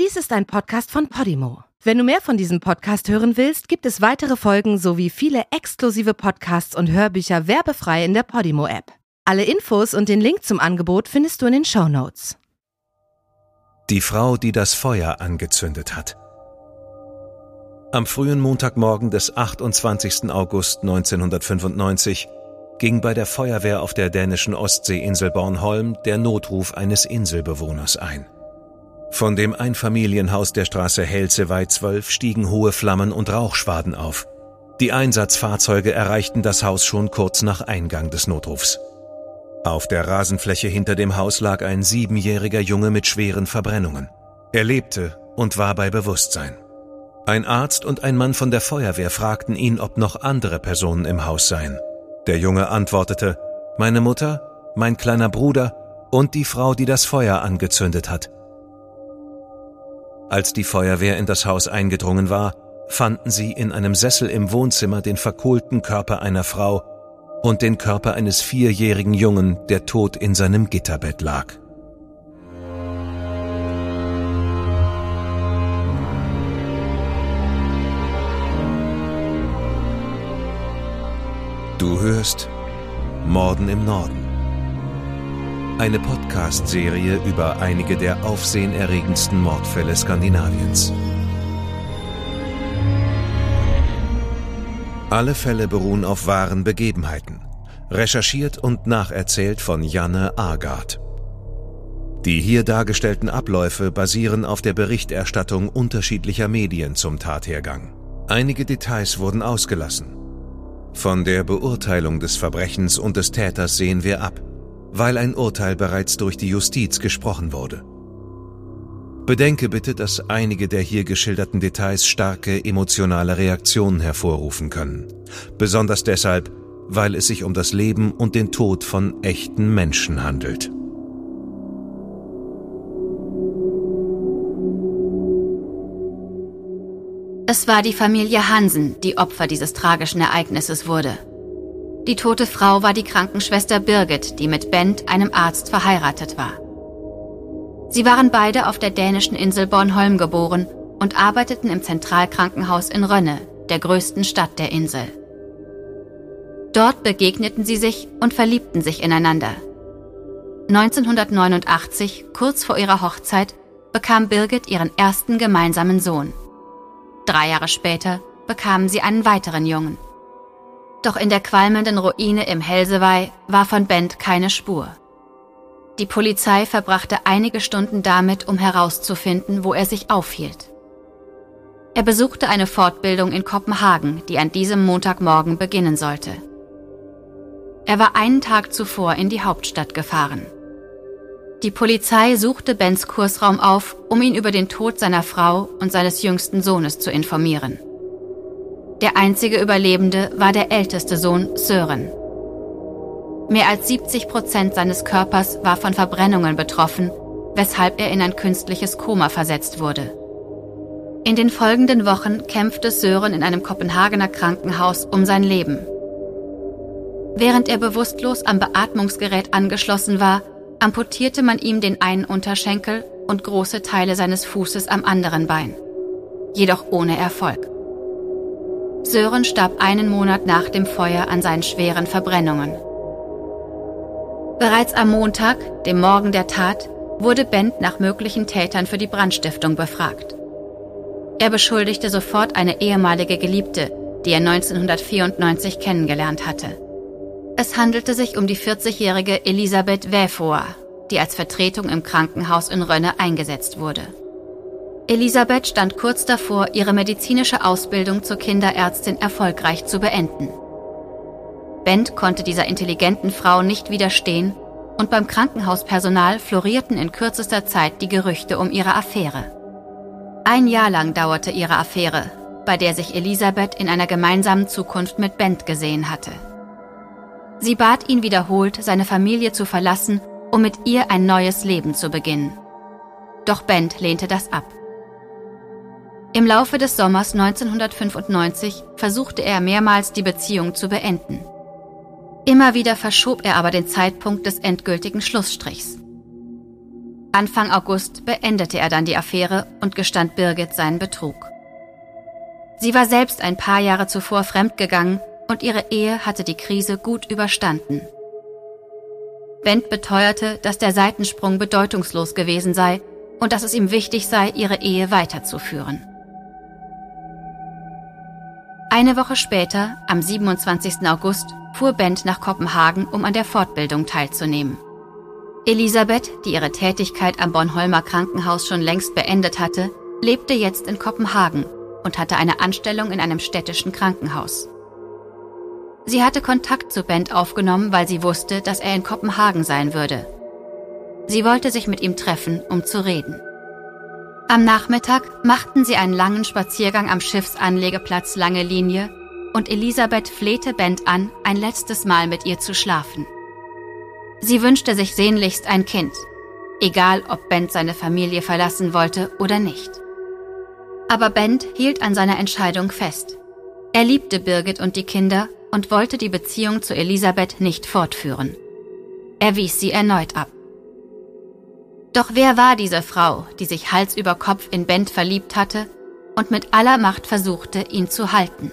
Dies ist ein Podcast von Podimo. Wenn du mehr von diesem Podcast hören willst, gibt es weitere Folgen sowie viele exklusive Podcasts und Hörbücher werbefrei in der Podimo-App. Alle Infos und den Link zum Angebot findest du in den Show Notes. Die Frau, die das Feuer angezündet hat. Am frühen Montagmorgen des 28. August 1995 ging bei der Feuerwehr auf der dänischen Ostseeinsel Bornholm der Notruf eines Inselbewohners ein. Von dem Einfamilienhaus der Straße 12 stiegen hohe Flammen und Rauchschwaden auf. Die Einsatzfahrzeuge erreichten das Haus schon kurz nach Eingang des Notrufs. Auf der Rasenfläche hinter dem Haus lag ein siebenjähriger Junge mit schweren Verbrennungen. Er lebte und war bei Bewusstsein. Ein Arzt und ein Mann von der Feuerwehr fragten ihn, ob noch andere Personen im Haus seien. Der Junge antwortete, meine Mutter, mein kleiner Bruder und die Frau, die das Feuer angezündet hat. Als die Feuerwehr in das Haus eingedrungen war, fanden sie in einem Sessel im Wohnzimmer den verkohlten Körper einer Frau und den Körper eines vierjährigen Jungen, der tot in seinem Gitterbett lag. Du hörst Morden im Norden eine Podcast-Serie über einige der aufsehenerregendsten Mordfälle Skandinaviens. Alle Fälle beruhen auf wahren Begebenheiten, recherchiert und nacherzählt von Janne Agard. Die hier dargestellten Abläufe basieren auf der Berichterstattung unterschiedlicher Medien zum Tathergang. Einige Details wurden ausgelassen. Von der Beurteilung des Verbrechens und des Täters sehen wir ab weil ein Urteil bereits durch die Justiz gesprochen wurde. Bedenke bitte, dass einige der hier geschilderten Details starke emotionale Reaktionen hervorrufen können. Besonders deshalb, weil es sich um das Leben und den Tod von echten Menschen handelt. Es war die Familie Hansen, die Opfer dieses tragischen Ereignisses wurde. Die tote Frau war die Krankenschwester Birgit, die mit Bent, einem Arzt, verheiratet war. Sie waren beide auf der dänischen Insel Bornholm geboren und arbeiteten im Zentralkrankenhaus in Rönne, der größten Stadt der Insel. Dort begegneten sie sich und verliebten sich ineinander. 1989, kurz vor ihrer Hochzeit, bekam Birgit ihren ersten gemeinsamen Sohn. Drei Jahre später bekamen sie einen weiteren Jungen. Doch in der qualmenden Ruine im Helsewey war von Bent keine Spur. Die Polizei verbrachte einige Stunden damit, um herauszufinden, wo er sich aufhielt. Er besuchte eine Fortbildung in Kopenhagen, die an diesem Montagmorgen beginnen sollte. Er war einen Tag zuvor in die Hauptstadt gefahren. Die Polizei suchte Bens Kursraum auf, um ihn über den Tod seiner Frau und seines jüngsten Sohnes zu informieren. Der einzige Überlebende war der älteste Sohn Sören. Mehr als 70 Prozent seines Körpers war von Verbrennungen betroffen, weshalb er in ein künstliches Koma versetzt wurde. In den folgenden Wochen kämpfte Sören in einem Kopenhagener Krankenhaus um sein Leben. Während er bewusstlos am Beatmungsgerät angeschlossen war, amputierte man ihm den einen Unterschenkel und große Teile seines Fußes am anderen Bein. Jedoch ohne Erfolg. Sören starb einen Monat nach dem Feuer an seinen schweren Verbrennungen. Bereits am Montag, dem Morgen der Tat, wurde Bent nach möglichen Tätern für die Brandstiftung befragt. Er beschuldigte sofort eine ehemalige Geliebte, die er 1994 kennengelernt hatte. Es handelte sich um die 40-jährige Elisabeth Wäfoa, die als Vertretung im Krankenhaus in Rönne eingesetzt wurde. Elisabeth stand kurz davor, ihre medizinische Ausbildung zur Kinderärztin erfolgreich zu beenden. Bent konnte dieser intelligenten Frau nicht widerstehen und beim Krankenhauspersonal florierten in kürzester Zeit die Gerüchte um ihre Affäre. Ein Jahr lang dauerte ihre Affäre, bei der sich Elisabeth in einer gemeinsamen Zukunft mit Bent gesehen hatte. Sie bat ihn wiederholt, seine Familie zu verlassen, um mit ihr ein neues Leben zu beginnen. Doch Bent lehnte das ab. Im Laufe des Sommers 1995 versuchte er mehrmals die Beziehung zu beenden. Immer wieder verschob er aber den Zeitpunkt des endgültigen Schlussstrichs. Anfang August beendete er dann die Affäre und gestand Birgit seinen Betrug. Sie war selbst ein paar Jahre zuvor fremdgegangen und ihre Ehe hatte die Krise gut überstanden. Bent beteuerte, dass der Seitensprung bedeutungslos gewesen sei und dass es ihm wichtig sei, ihre Ehe weiterzuführen. Eine Woche später, am 27. August, fuhr Bent nach Kopenhagen, um an der Fortbildung teilzunehmen. Elisabeth, die ihre Tätigkeit am Bornholmer Krankenhaus schon längst beendet hatte, lebte jetzt in Kopenhagen und hatte eine Anstellung in einem städtischen Krankenhaus. Sie hatte Kontakt zu Bent aufgenommen, weil sie wusste, dass er in Kopenhagen sein würde. Sie wollte sich mit ihm treffen, um zu reden. Am Nachmittag machten sie einen langen Spaziergang am Schiffsanlegeplatz Lange Linie und Elisabeth flehte Bent an, ein letztes Mal mit ihr zu schlafen. Sie wünschte sich sehnlichst ein Kind, egal ob Bent seine Familie verlassen wollte oder nicht. Aber Bent hielt an seiner Entscheidung fest. Er liebte Birgit und die Kinder und wollte die Beziehung zu Elisabeth nicht fortführen. Er wies sie erneut ab. Doch wer war diese Frau, die sich Hals über Kopf in Bent verliebt hatte und mit aller Macht versuchte, ihn zu halten?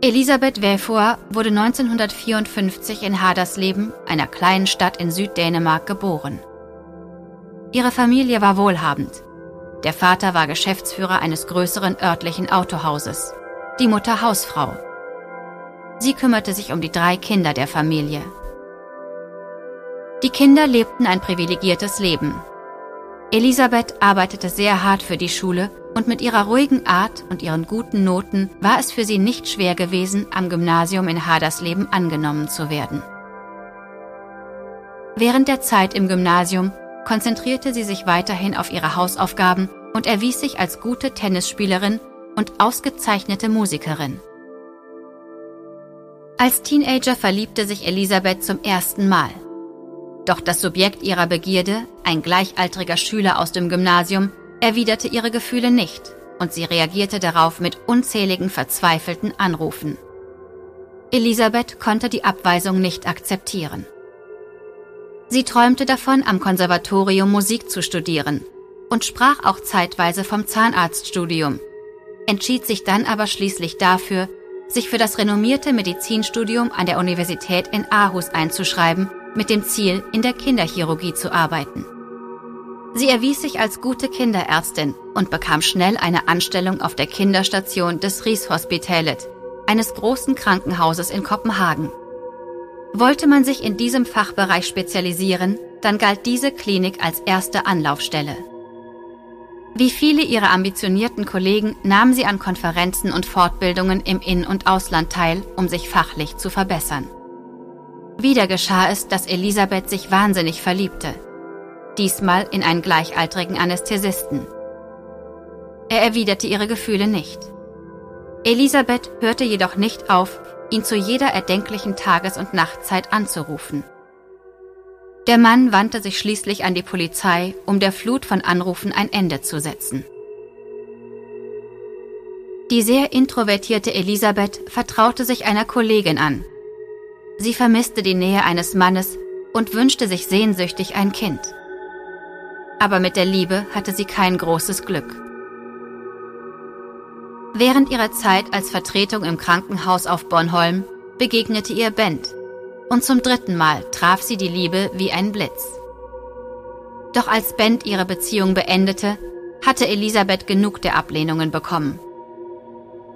Elisabeth Welfour wurde 1954 in Hadersleben, einer kleinen Stadt in Süddänemark, geboren. Ihre Familie war wohlhabend. Der Vater war Geschäftsführer eines größeren örtlichen Autohauses, die Mutter Hausfrau. Sie kümmerte sich um die drei Kinder der Familie, die Kinder lebten ein privilegiertes Leben. Elisabeth arbeitete sehr hart für die Schule und mit ihrer ruhigen Art und ihren guten Noten war es für sie nicht schwer gewesen, am Gymnasium in Hadersleben angenommen zu werden. Während der Zeit im Gymnasium konzentrierte sie sich weiterhin auf ihre Hausaufgaben und erwies sich als gute Tennisspielerin und ausgezeichnete Musikerin. Als Teenager verliebte sich Elisabeth zum ersten Mal. Doch das Subjekt ihrer Begierde, ein gleichaltriger Schüler aus dem Gymnasium, erwiderte ihre Gefühle nicht und sie reagierte darauf mit unzähligen verzweifelten Anrufen. Elisabeth konnte die Abweisung nicht akzeptieren. Sie träumte davon, am Konservatorium Musik zu studieren und sprach auch zeitweise vom Zahnarztstudium, entschied sich dann aber schließlich dafür, sich für das renommierte Medizinstudium an der Universität in Aarhus einzuschreiben mit dem Ziel, in der Kinderchirurgie zu arbeiten. Sie erwies sich als gute Kinderärztin und bekam schnell eine Anstellung auf der Kinderstation des Rieshospitalet, eines großen Krankenhauses in Kopenhagen. Wollte man sich in diesem Fachbereich spezialisieren, dann galt diese Klinik als erste Anlaufstelle. Wie viele ihrer ambitionierten Kollegen nahm sie an Konferenzen und Fortbildungen im In- und Ausland teil, um sich fachlich zu verbessern. Wieder geschah es, dass Elisabeth sich wahnsinnig verliebte. Diesmal in einen gleichaltrigen Anästhesisten. Er erwiderte ihre Gefühle nicht. Elisabeth hörte jedoch nicht auf, ihn zu jeder erdenklichen Tages- und Nachtzeit anzurufen. Der Mann wandte sich schließlich an die Polizei, um der Flut von Anrufen ein Ende zu setzen. Die sehr introvertierte Elisabeth vertraute sich einer Kollegin an, Sie vermisste die Nähe eines Mannes und wünschte sich sehnsüchtig ein Kind. Aber mit der Liebe hatte sie kein großes Glück. Während ihrer Zeit als Vertretung im Krankenhaus auf Bornholm begegnete ihr Bent und zum dritten Mal traf sie die Liebe wie ein Blitz. Doch als Bent ihre Beziehung beendete, hatte Elisabeth genug der Ablehnungen bekommen.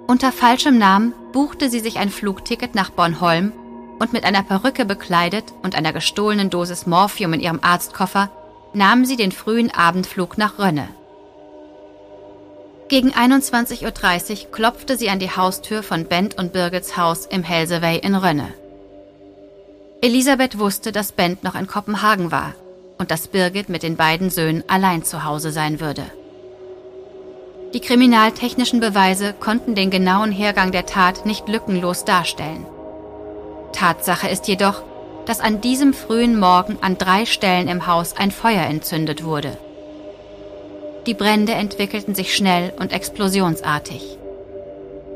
Unter falschem Namen buchte sie sich ein Flugticket nach Bornholm und mit einer Perücke bekleidet und einer gestohlenen Dosis Morphium in ihrem Arztkoffer nahmen sie den frühen Abendflug nach Rönne. Gegen 21.30 Uhr klopfte sie an die Haustür von Bent und Birgits Haus im Helsewey in Rönne. Elisabeth wusste, dass Bent noch in Kopenhagen war und dass Birgit mit den beiden Söhnen allein zu Hause sein würde. Die kriminaltechnischen Beweise konnten den genauen Hergang der Tat nicht lückenlos darstellen. Tatsache ist jedoch, dass an diesem frühen Morgen an drei Stellen im Haus ein Feuer entzündet wurde. Die Brände entwickelten sich schnell und explosionsartig.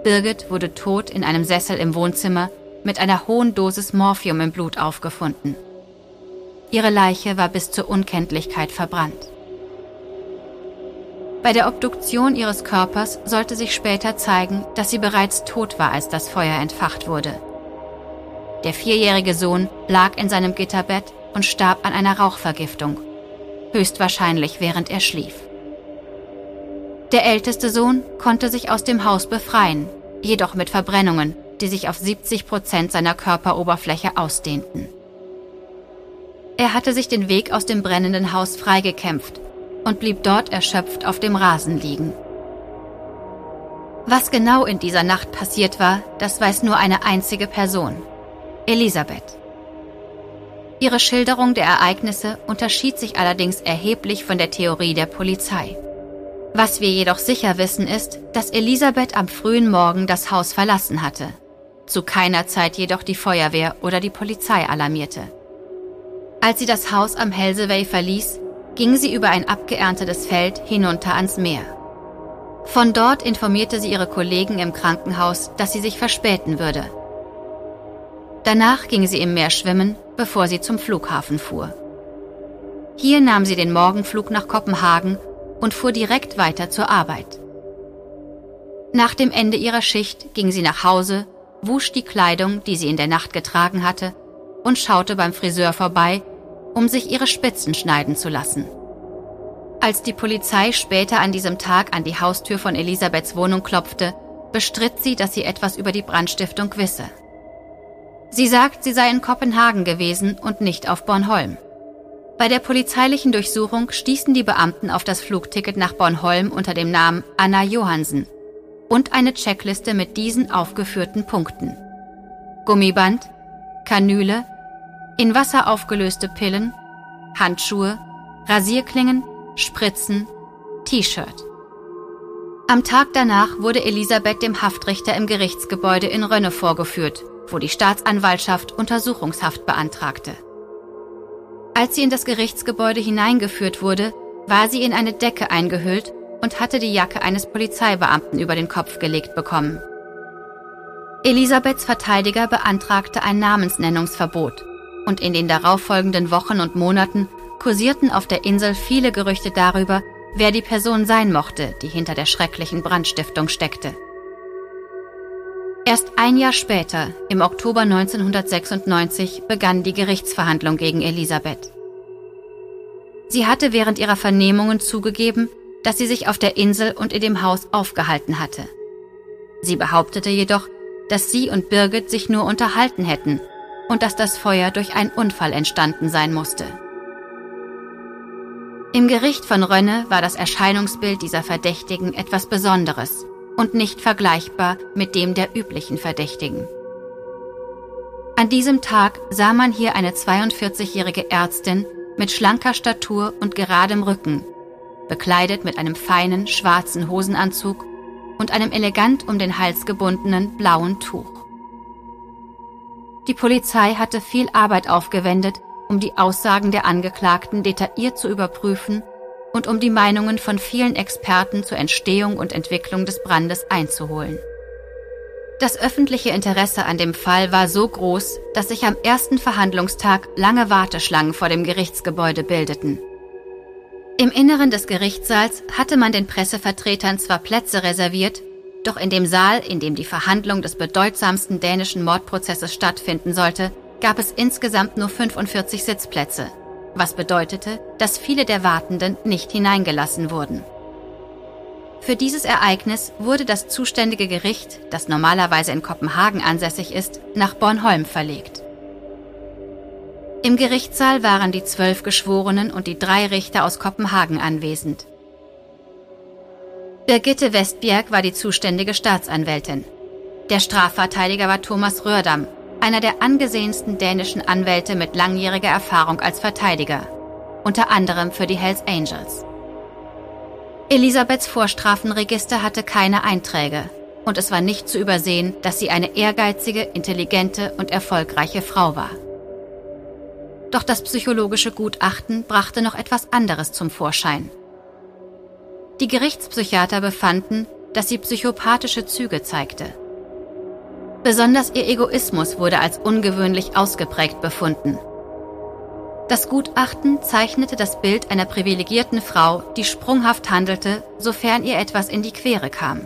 Birgit wurde tot in einem Sessel im Wohnzimmer mit einer hohen Dosis Morphium im Blut aufgefunden. ihre Leiche war bis zur Unkenntlichkeit verbrannt. Bei der Obduktion ihres Körpers sollte sich später zeigen, dass sie bereits tot war, als das Feuer entfacht wurde. Der vierjährige Sohn lag in seinem Gitterbett und starb an einer Rauchvergiftung, höchstwahrscheinlich während er schlief. Der älteste Sohn konnte sich aus dem Haus befreien, jedoch mit Verbrennungen, die sich auf 70 Prozent seiner Körperoberfläche ausdehnten. Er hatte sich den Weg aus dem brennenden Haus freigekämpft und blieb dort erschöpft auf dem Rasen liegen. Was genau in dieser Nacht passiert war, das weiß nur eine einzige Person, Elisabeth. Ihre Schilderung der Ereignisse unterschied sich allerdings erheblich von der Theorie der Polizei. Was wir jedoch sicher wissen ist, dass Elisabeth am frühen Morgen das Haus verlassen hatte, zu keiner Zeit jedoch die Feuerwehr oder die Polizei alarmierte. Als sie das Haus am Helseway verließ, ging sie über ein abgeerntetes Feld hinunter ans Meer. Von dort informierte sie ihre Kollegen im Krankenhaus, dass sie sich verspäten würde. Danach ging sie im Meer schwimmen, bevor sie zum Flughafen fuhr. Hier nahm sie den Morgenflug nach Kopenhagen und fuhr direkt weiter zur Arbeit. Nach dem Ende ihrer Schicht ging sie nach Hause, wusch die Kleidung, die sie in der Nacht getragen hatte, und schaute beim Friseur vorbei, um sich ihre Spitzen schneiden zu lassen. Als die Polizei später an diesem Tag an die Haustür von Elisabeths Wohnung klopfte, bestritt sie, dass sie etwas über die Brandstiftung wisse. Sie sagt, sie sei in Kopenhagen gewesen und nicht auf Bornholm. Bei der polizeilichen Durchsuchung stießen die Beamten auf das Flugticket nach Bornholm unter dem Namen Anna Johansen und eine Checkliste mit diesen aufgeführten Punkten. Gummiband, Kanüle, in Wasser aufgelöste Pillen, Handschuhe, Rasierklingen, Spritzen, T-Shirt. Am Tag danach wurde Elisabeth dem Haftrichter im Gerichtsgebäude in Rönne vorgeführt, wo die Staatsanwaltschaft Untersuchungshaft beantragte. Als sie in das Gerichtsgebäude hineingeführt wurde, war sie in eine Decke eingehüllt und hatte die Jacke eines Polizeibeamten über den Kopf gelegt bekommen. Elisabeths Verteidiger beantragte ein Namensnennungsverbot und in den darauffolgenden Wochen und Monaten kursierten auf der Insel viele Gerüchte darüber, wer die Person sein mochte, die hinter der schrecklichen Brandstiftung steckte. Erst ein Jahr später, im Oktober 1996, begann die Gerichtsverhandlung gegen Elisabeth. Sie hatte während ihrer Vernehmungen zugegeben, dass sie sich auf der Insel und in dem Haus aufgehalten hatte. Sie behauptete jedoch, dass sie und Birgit sich nur unterhalten hätten und dass das Feuer durch einen Unfall entstanden sein musste. Im Gericht von Rönne war das Erscheinungsbild dieser Verdächtigen etwas Besonderes und nicht vergleichbar mit dem der üblichen Verdächtigen. An diesem Tag sah man hier eine 42-jährige Ärztin mit schlanker Statur und geradem Rücken, bekleidet mit einem feinen schwarzen Hosenanzug und einem elegant um den Hals gebundenen blauen Tuch. Die Polizei hatte viel Arbeit aufgewendet, um die Aussagen der Angeklagten detailliert zu überprüfen und um die Meinungen von vielen Experten zur Entstehung und Entwicklung des Brandes einzuholen. Das öffentliche Interesse an dem Fall war so groß, dass sich am ersten Verhandlungstag lange Warteschlangen vor dem Gerichtsgebäude bildeten. Im Inneren des Gerichtssaals hatte man den Pressevertretern zwar Plätze reserviert, doch in dem Saal, in dem die Verhandlung des bedeutsamsten dänischen Mordprozesses stattfinden sollte, gab es insgesamt nur 45 Sitzplätze, was bedeutete, dass viele der Wartenden nicht hineingelassen wurden. Für dieses Ereignis wurde das zuständige Gericht, das normalerweise in Kopenhagen ansässig ist, nach Bornholm verlegt. Im Gerichtssaal waren die zwölf Geschworenen und die drei Richter aus Kopenhagen anwesend. Birgitte Westbjerg war die zuständige Staatsanwältin. Der Strafverteidiger war Thomas Rördam, einer der angesehensten dänischen Anwälte mit langjähriger Erfahrung als Verteidiger, unter anderem für die Hells Angels. Elisabeths Vorstrafenregister hatte keine Einträge und es war nicht zu übersehen, dass sie eine ehrgeizige, intelligente und erfolgreiche Frau war. Doch das psychologische Gutachten brachte noch etwas anderes zum Vorschein – die Gerichtspsychiater befanden, dass sie psychopathische Züge zeigte. Besonders ihr Egoismus wurde als ungewöhnlich ausgeprägt befunden. Das Gutachten zeichnete das Bild einer privilegierten Frau, die sprunghaft handelte, sofern ihr etwas in die Quere kam.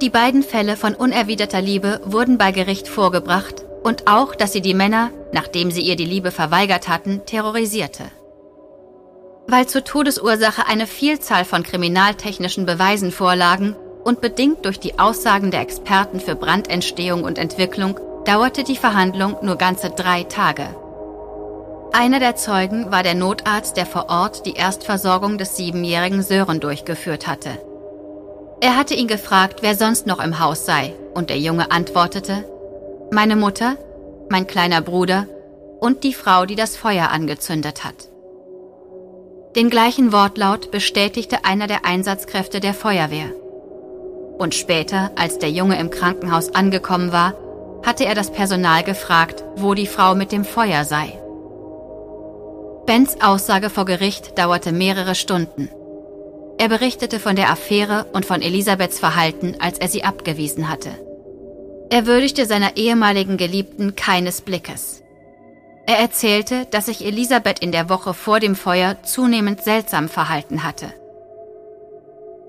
Die beiden Fälle von unerwiderter Liebe wurden bei Gericht vorgebracht und auch, dass sie die Männer, nachdem sie ihr die Liebe verweigert hatten, terrorisierte. Weil zur Todesursache eine Vielzahl von kriminaltechnischen Beweisen vorlagen und bedingt durch die Aussagen der Experten für Brandentstehung und Entwicklung, dauerte die Verhandlung nur ganze drei Tage. Einer der Zeugen war der Notarzt, der vor Ort die Erstversorgung des siebenjährigen Sören durchgeführt hatte. Er hatte ihn gefragt, wer sonst noch im Haus sei, und der Junge antwortete, meine Mutter, mein kleiner Bruder und die Frau, die das Feuer angezündet hat. Den gleichen Wortlaut bestätigte einer der Einsatzkräfte der Feuerwehr. Und später, als der Junge im Krankenhaus angekommen war, hatte er das Personal gefragt, wo die Frau mit dem Feuer sei. Bens Aussage vor Gericht dauerte mehrere Stunden. Er berichtete von der Affäre und von Elisabeths Verhalten, als er sie abgewiesen hatte. Er würdigte seiner ehemaligen Geliebten keines Blickes. Er erzählte, dass sich Elisabeth in der Woche vor dem Feuer zunehmend seltsam verhalten hatte.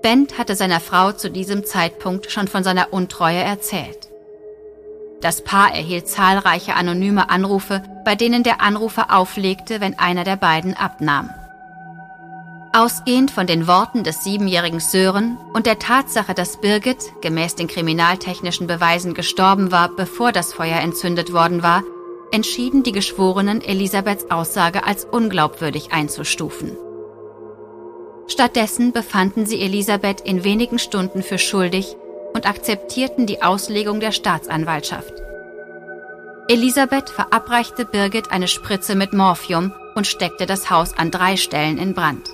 Bent hatte seiner Frau zu diesem Zeitpunkt schon von seiner Untreue erzählt. Das Paar erhielt zahlreiche anonyme Anrufe, bei denen der Anrufer auflegte, wenn einer der beiden abnahm. Ausgehend von den Worten des siebenjährigen Sören und der Tatsache, dass Birgit gemäß den kriminaltechnischen Beweisen gestorben war, bevor das Feuer entzündet worden war, entschieden die Geschworenen, Elisabeths Aussage als unglaubwürdig einzustufen. Stattdessen befanden sie Elisabeth in wenigen Stunden für schuldig und akzeptierten die Auslegung der Staatsanwaltschaft. Elisabeth verabreichte Birgit eine Spritze mit Morphium und steckte das Haus an drei Stellen in Brand.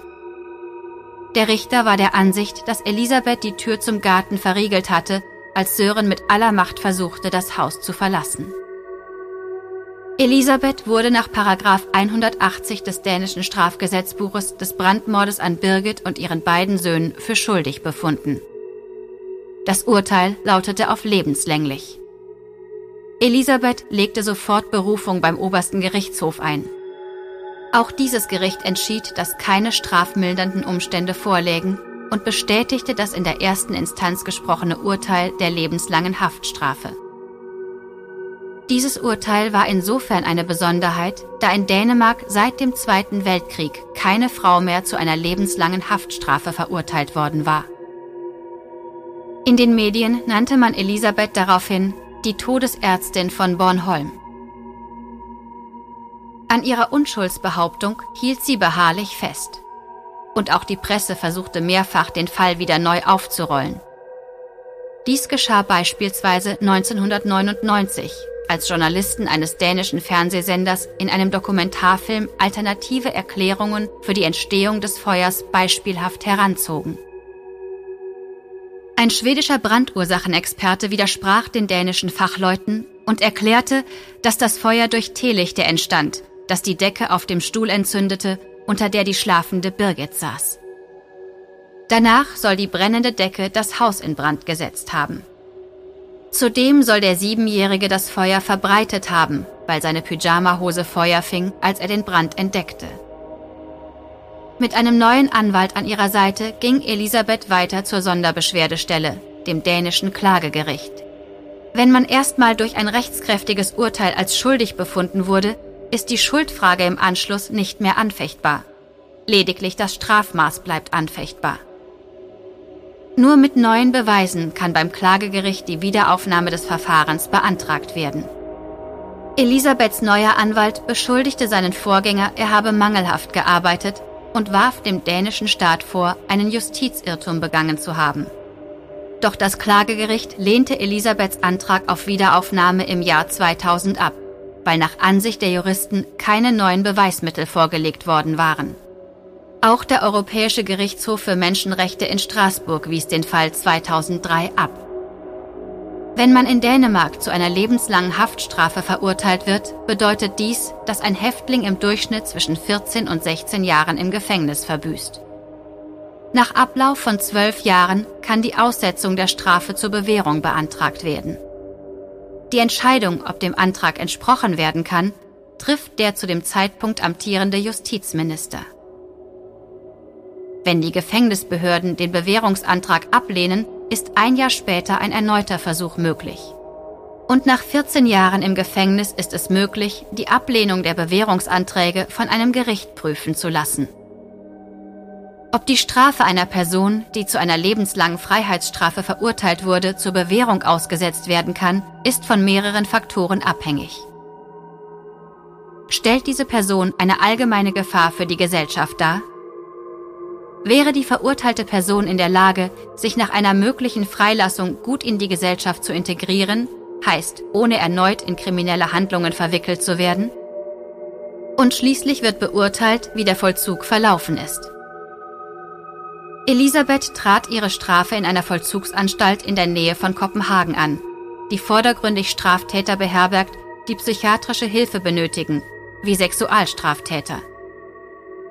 Der Richter war der Ansicht, dass Elisabeth die Tür zum Garten verriegelt hatte, als Sören mit aller Macht versuchte, das Haus zu verlassen. Elisabeth wurde nach Paragraf 180 des dänischen Strafgesetzbuches des Brandmordes an Birgit und ihren beiden Söhnen für schuldig befunden. Das Urteil lautete auf lebenslänglich. Elisabeth legte sofort Berufung beim obersten Gerichtshof ein. Auch dieses Gericht entschied, dass keine strafmildernden Umstände vorlägen und bestätigte das in der ersten Instanz gesprochene Urteil der lebenslangen Haftstrafe. Dieses Urteil war insofern eine Besonderheit, da in Dänemark seit dem Zweiten Weltkrieg keine Frau mehr zu einer lebenslangen Haftstrafe verurteilt worden war. In den Medien nannte man Elisabeth daraufhin die Todesärztin von Bornholm. An ihrer Unschuldsbehauptung hielt sie beharrlich fest. Und auch die Presse versuchte mehrfach, den Fall wieder neu aufzurollen. Dies geschah beispielsweise 1999, als Journalisten eines dänischen Fernsehsenders in einem Dokumentarfilm alternative Erklärungen für die Entstehung des Feuers beispielhaft heranzogen. Ein schwedischer Brandursachenexperte widersprach den dänischen Fachleuten und erklärte, dass das Feuer durch Teelichte entstand, das die Decke auf dem Stuhl entzündete, unter der die schlafende Birgit saß. Danach soll die brennende Decke das Haus in Brand gesetzt haben. Zudem soll der Siebenjährige das Feuer verbreitet haben, weil seine Pyjamahose Feuer fing, als er den Brand entdeckte. Mit einem neuen Anwalt an ihrer Seite ging Elisabeth weiter zur Sonderbeschwerdestelle, dem dänischen Klagegericht. Wenn man erstmal durch ein rechtskräftiges Urteil als schuldig befunden wurde, ist die Schuldfrage im Anschluss nicht mehr anfechtbar. Lediglich das Strafmaß bleibt anfechtbar. Nur mit neuen Beweisen kann beim Klagegericht die Wiederaufnahme des Verfahrens beantragt werden. Elisabeths neuer Anwalt beschuldigte seinen Vorgänger, er habe mangelhaft gearbeitet und warf dem dänischen Staat vor, einen Justizirrtum begangen zu haben. Doch das Klagegericht lehnte Elisabeths Antrag auf Wiederaufnahme im Jahr 2000 ab, weil nach Ansicht der Juristen keine neuen Beweismittel vorgelegt worden waren. Auch der Europäische Gerichtshof für Menschenrechte in Straßburg wies den Fall 2003 ab. Wenn man in Dänemark zu einer lebenslangen Haftstrafe verurteilt wird, bedeutet dies, dass ein Häftling im Durchschnitt zwischen 14 und 16 Jahren im Gefängnis verbüßt. Nach Ablauf von zwölf Jahren kann die Aussetzung der Strafe zur Bewährung beantragt werden. Die Entscheidung, ob dem Antrag entsprochen werden kann, trifft der zu dem Zeitpunkt amtierende Justizminister. Wenn die Gefängnisbehörden den Bewährungsantrag ablehnen, ist ein Jahr später ein erneuter Versuch möglich. Und nach 14 Jahren im Gefängnis ist es möglich, die Ablehnung der Bewährungsanträge von einem Gericht prüfen zu lassen. Ob die Strafe einer Person, die zu einer lebenslangen Freiheitsstrafe verurteilt wurde, zur Bewährung ausgesetzt werden kann, ist von mehreren Faktoren abhängig. Stellt diese Person eine allgemeine Gefahr für die Gesellschaft dar? Wäre die verurteilte Person in der Lage, sich nach einer möglichen Freilassung gut in die Gesellschaft zu integrieren, heißt, ohne erneut in kriminelle Handlungen verwickelt zu werden? Und schließlich wird beurteilt, wie der Vollzug verlaufen ist. Elisabeth trat ihre Strafe in einer Vollzugsanstalt in der Nähe von Kopenhagen an, die vordergründig Straftäter beherbergt, die psychiatrische Hilfe benötigen, wie Sexualstraftäter.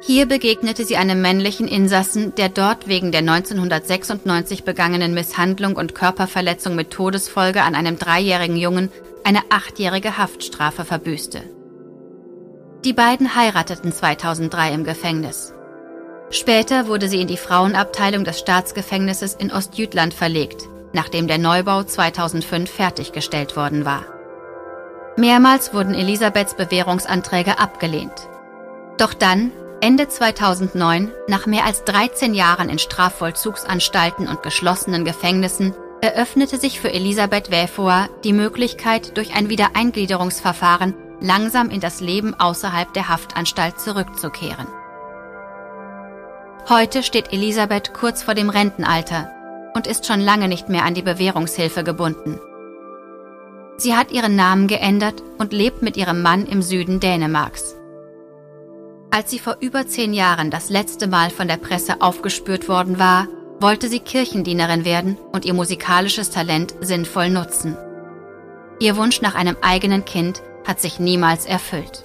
Hier begegnete sie einem männlichen Insassen, der dort wegen der 1996 begangenen Misshandlung und Körperverletzung mit Todesfolge an einem dreijährigen Jungen eine achtjährige Haftstrafe verbüßte. Die beiden heirateten 2003 im Gefängnis. Später wurde sie in die Frauenabteilung des Staatsgefängnisses in Ostjütland verlegt, nachdem der Neubau 2005 fertiggestellt worden war. Mehrmals wurden Elisabeths Bewährungsanträge abgelehnt. Doch dann, Ende 2009, nach mehr als 13 Jahren in Strafvollzugsanstalten und geschlossenen Gefängnissen, eröffnete sich für Elisabeth Wäfoa die Möglichkeit, durch ein Wiedereingliederungsverfahren langsam in das Leben außerhalb der Haftanstalt zurückzukehren. Heute steht Elisabeth kurz vor dem Rentenalter und ist schon lange nicht mehr an die Bewährungshilfe gebunden. Sie hat ihren Namen geändert und lebt mit ihrem Mann im Süden Dänemarks. Als sie vor über zehn Jahren das letzte Mal von der Presse aufgespürt worden war, wollte sie Kirchendienerin werden und ihr musikalisches Talent sinnvoll nutzen. Ihr Wunsch nach einem eigenen Kind hat sich niemals erfüllt.